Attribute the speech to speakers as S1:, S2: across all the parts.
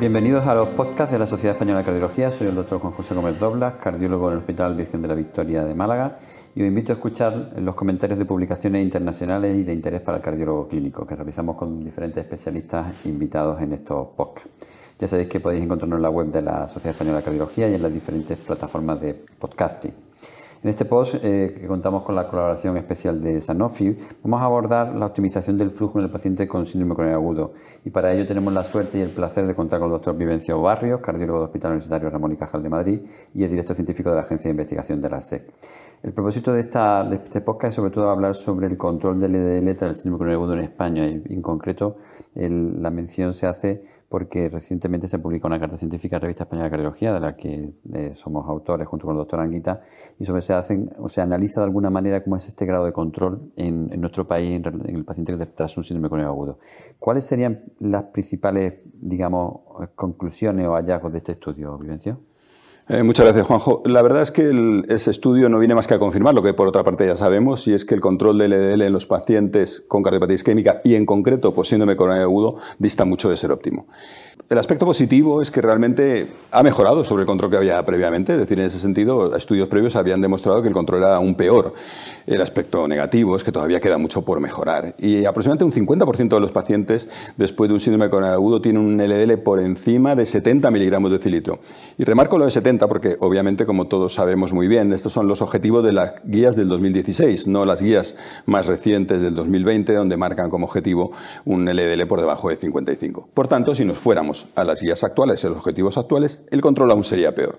S1: Bienvenidos a los podcasts de la Sociedad Española de Cardiología. Soy el doctor Juan José Gómez Doblas, cardiólogo en el Hospital Virgen de la Victoria de Málaga y os invito a escuchar los comentarios de publicaciones internacionales y de interés para el cardiólogo clínico que realizamos con diferentes especialistas invitados en estos podcasts. Ya sabéis que podéis encontrarnos en la web de la Sociedad Española de Cardiología y en las diferentes plataformas de podcasting. En este post, eh, que contamos con la colaboración especial de Sanofi, vamos a abordar la optimización del flujo en el paciente con síndrome coronario agudo. Y para ello tenemos la suerte y el placer de contar con el doctor Vivencio Barrios, cardiólogo del Hospital Universitario Ramón y Cajal de Madrid y el director científico de la Agencia de Investigación de la SEC. El propósito de, esta, de este podcast es sobre todo hablar sobre el control del LDL tras el síndrome coronario agudo en España y en concreto la mención se hace porque recientemente se publicó una carta científica en la Revista Española de Cardiología de la que eh, somos autores junto con el doctor Anguita y sobre se hacen o se analiza de alguna manera cómo es este grado de control en, nuestro país en, el paciente que tras un síndrome coronario agudo. ¿Cuáles serían las principales, digamos, conclusiones o hallazgos de este estudio, Vivencio?
S2: Eh, muchas gracias, Juanjo. La verdad es que ese estudio no viene más que a confirmar lo que por otra parte ya sabemos, y es que el control del LDL en los pacientes con cardiopatía isquémica y en concreto por síndrome coronario agudo dista mucho de ser óptimo. El aspecto positivo es que realmente ha mejorado sobre el control que había previamente, es decir, en ese sentido, estudios previos habían demostrado que el control era aún peor. El aspecto negativo es que todavía queda mucho por mejorar. Y aproximadamente un 50% de los pacientes después de un síndrome coronario agudo tienen un LDL por encima de 70 miligramos de cilitro. Y remarco lo de 70 porque, obviamente, como todos sabemos muy bien, estos son los objetivos de las guías del 2016, no las guías más recientes del 2020, donde marcan como objetivo un LDL por debajo de 55. Por tanto, si nos fuéramos a las guías actuales a los objetivos actuales, el control aún sería peor.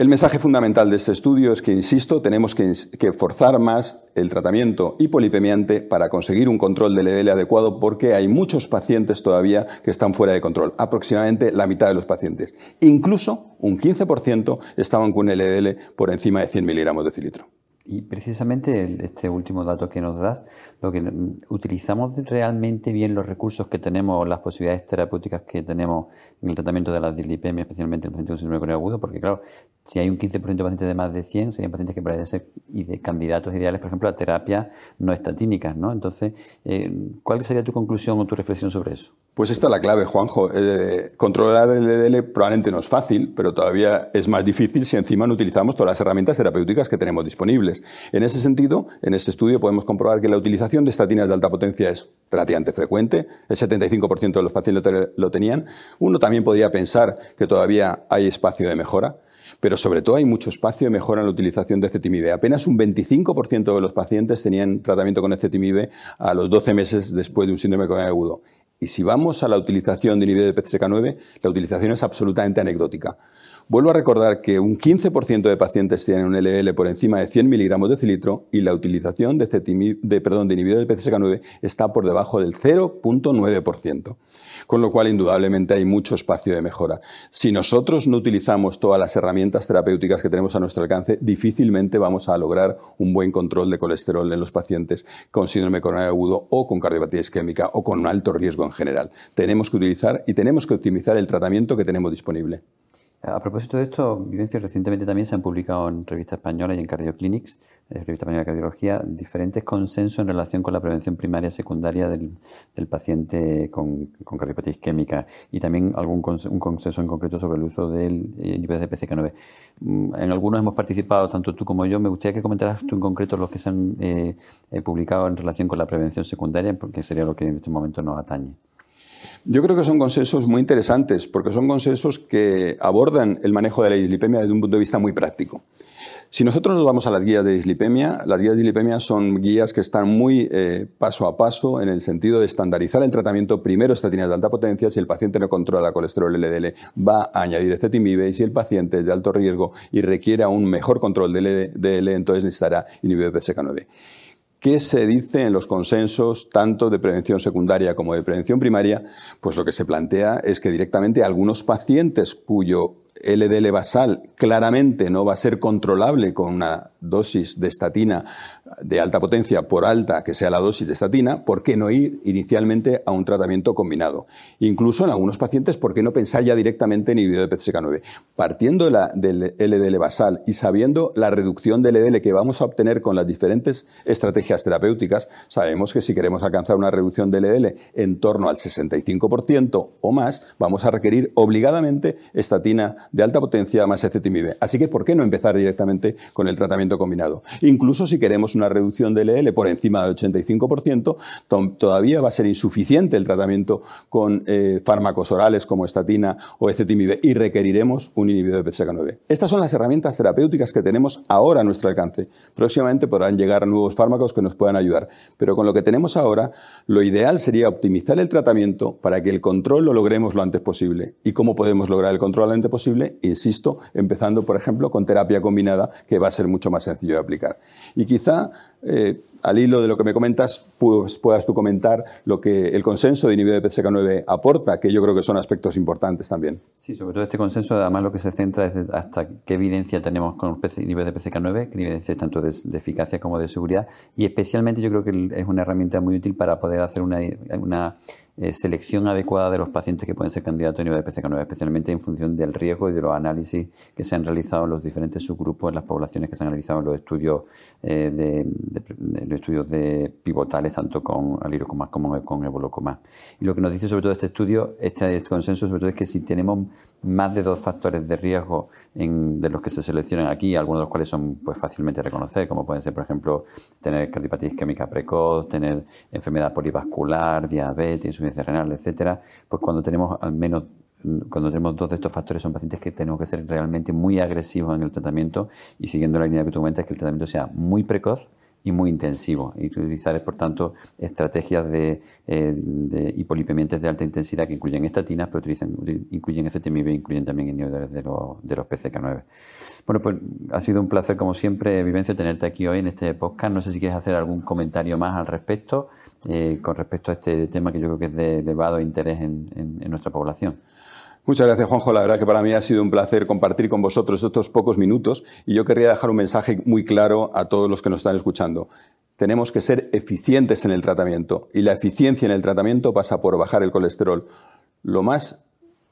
S2: El mensaje fundamental de este estudio es que, insisto, tenemos que, forzar más el tratamiento hipolipemiante para conseguir un control del LDL adecuado porque hay muchos pacientes todavía que están fuera de control, aproximadamente la mitad de los pacientes. Incluso un 15% estaban con un LDL por encima de 100 miligramos de cilitro.
S1: Y precisamente este último dato que nos das, lo que utilizamos realmente bien los recursos que tenemos, las posibilidades terapéuticas que tenemos en el tratamiento de la dislipemia, especialmente en el paciente con síndrome coronario agudo, porque claro, si hay un 15% de pacientes de más de 100, serían pacientes que podrían ser y de candidatos ideales, por ejemplo, a terapias no estatínicas, ¿no? Entonces, eh, ¿cuál sería tu conclusión o tu reflexión sobre eso?
S2: Pues esta es la clave, Juanjo. Eh, controlar el LDL probablemente no es fácil, pero todavía es más difícil si encima no utilizamos todas las herramientas terapéuticas que tenemos disponibles. En ese sentido, en este estudio podemos comprobar que la utilización de estatinas de alta potencia es relativamente frecuente. El 75% de los pacientes lo tenían. Uno también podría pensar que todavía hay espacio de mejora. Pero sobre todo hay mucho espacio de mejora en la utilización de cetimib. Apenas un 25% de los pacientes tenían tratamiento con cetimib a los 12 meses después de un síndrome coronario agudo. Y si vamos a la utilización de inhibidores de PCSK9, la utilización es absolutamente anecdótica. Vuelvo a recordar que un 15% de pacientes tienen un LDL por encima de 100 miligramos de cilitro y la utilización de, de, perdón, de inhibidores de PCSK9 está por debajo del 0.9%. Con lo cual, indudablemente, hay mucho espacio de mejora. Si nosotros no utilizamos todas las herramientas terapéuticas que tenemos a nuestro alcance, difícilmente vamos a lograr un buen control de colesterol en los pacientes con síndrome coronario agudo o con cardiopatía isquémica o con un alto riesgo en general. Tenemos que utilizar y tenemos que optimizar el tratamiento que tenemos disponible.
S1: A propósito de esto, Vivencias recientemente también se han publicado en revista española y en Cardioclinics, en eh, revista española de cardiología, diferentes consensos en relación con la prevención primaria y secundaria del, paciente con, cardiopatía isquémica y también algún un consenso en concreto sobre el uso del inhibidor de PCK9. Mm, en algunos hemos participado, tanto tú como yo. Me gustaría que comentaras tú en concreto los que se han eh, eh, publicado en relación con la prevención secundaria, porque sería lo que en este momento nos atañe.
S2: Yo creo que son consensos muy interesantes, porque son consensos que abordan el manejo de la dislipemia desde un punto de vista muy práctico. Si nosotros nos vamos a las guías de dislipemia, las guías de dislipemia son guías que están muy eh, paso a paso en el sentido de estandarizar el tratamiento primero estatinas de alta potencia. Si el paciente no controla colesterol LDL, va a añadir ecetimib y si el paciente es de alto riesgo y requiere un mejor control de LDL, entonces necesitará inhibidor de PCK9. ¿Qué se dice en los consensos tanto de prevención secundaria como de prevención primaria? Pues lo que se plantea es que directamente algunos pacientes cuyo LDL basal claramente no va a ser controlable con una dosis de estatina de alta potencia, por alta que sea la dosis de estatina, ¿por qué no ir inicialmente a un tratamiento combinado? Incluso en algunos pacientes, ¿por qué no pensar ya directamente en inhibidor de PCSK9? Partiendo del LDL basal y sabiendo la reducción del LDL que vamos a obtener con las diferentes estrategias terapéuticas, sabemos que si queremos alcanzar una reducción del LDL en torno al 65% o más, vamos a requerir obligadamente estatina de alta potencia más ecetimib. Así que, ¿por qué no empezar directamente con el tratamiento combinado? Incluso si queremos una reducción del LDL por encima del 85%, todavía va a ser insuficiente el tratamiento con eh, fármacos orales como estatina o ecetimib y requeriremos un inhibidor de PCSK9. Estas son las herramientas terapéuticas que tenemos ahora a nuestro alcance. Próximamente podrán llegar nuevos fármacos que nos puedan ayudar, pero con lo que tenemos ahora, lo ideal sería optimizar el tratamiento para que el control lo logremos lo antes posible. ¿Y cómo podemos lograr el control lo antes posible? Insisto, empezando, por ejemplo, con terapia combinada, que va a ser mucho más sencillo de aplicar. Y quizá eh, al hilo de lo que me comentas, pues, puedas tú comentar lo que el consenso de inhibidor de PCK9 aporta, que yo creo que son aspectos importantes también.
S1: Sí, sobre todo este consenso, además lo que se centra es hasta qué evidencia tenemos con el inhibidor de PCK9, qué evidencia tanto de, eficacia como de seguridad, y especialmente yo creo que es una herramienta muy útil para poder hacer una, una eh, selección adecuada de los pacientes que pueden ser candidatos a nivel de PCK9, especialmente en función del riesgo y de los análisis que se han realizado en los diferentes subgrupos en las poblaciones que se han realizado en los estudios eh, de, los estudios de pivotales, tanto con alirocomas como con evolocomas. Y lo que nos dice sobre todo este estudio, este consenso sobre todo es que si tenemos más de dos factores de riesgo de los que se seleccionan aquí, algunos de los cuales son pues, fácilmente reconocer, como pueden ser, por ejemplo, tener cardiopatía isquémica precoz, tener enfermedad polivascular, diabetes, insuficiencia renal, etcétera, pues cuando tenemos al menos cuando tenemos dos de estos factores son pacientes que tenemos que ser realmente muy agresivos en el tratamiento y siguiendo la línea que tú comentas que el tratamiento sea muy precoz y muy intensivo y utilizar, por tanto, estrategias de, eh, de hipolipemiantes de alta intensidad que incluyen estatinas, pero utilizan, incluyen FTMIB e incluyen también inhibidores de los, de los PCK9. Bueno, pues ha sido un placer, como siempre, Vivencio, tenerte aquí hoy en este podcast. No sé si quieres hacer algún comentario más al respecto, eh, con respecto a este tema que yo creo que es de elevado interés en, en nuestra población.
S2: Muchas gracias, Juanjo. La verdad que para mí ha sido un placer compartir con vosotros estos pocos minutos y yo querría dejar un mensaje muy claro a todos los que nos están escuchando. Tenemos que ser eficientes en el tratamiento y la eficiencia en el tratamiento pasa por bajar el colesterol lo más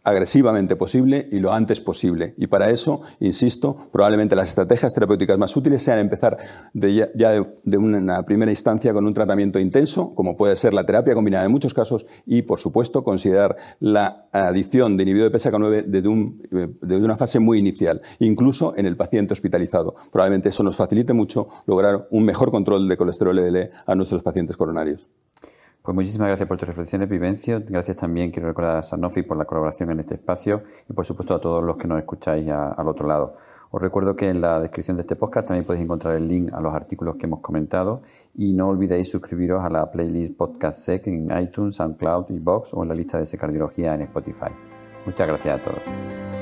S2: agresivamente posible y lo antes posible. Y para eso, insisto, probablemente las estrategias terapéuticas más útiles sean empezar ya, de, una primera instancia con un tratamiento intenso, como puede ser la terapia combinada en muchos casos, y por supuesto considerar la adición de inhibidor de PSK9 desde, un, desde una fase muy inicial, incluso en el paciente hospitalizado. Probablemente eso nos facilite mucho lograr un mejor control de colesterol LDL a nuestros pacientes coronarios.
S1: Pues muchísimas gracias por tus reflexiones, Vivencio. Gracias también, quiero recordar a Sanofi por la colaboración en este espacio y por supuesto a todos los que nos escucháis al otro lado. Os recuerdo que en la descripción de este podcast también podéis encontrar el link a los artículos que hemos comentado y no olvidéis suscribiros a la playlist Podcast Sec en iTunes, SoundCloud, Box o en la lista de Cardiología en Spotify. Muchas gracias a todos.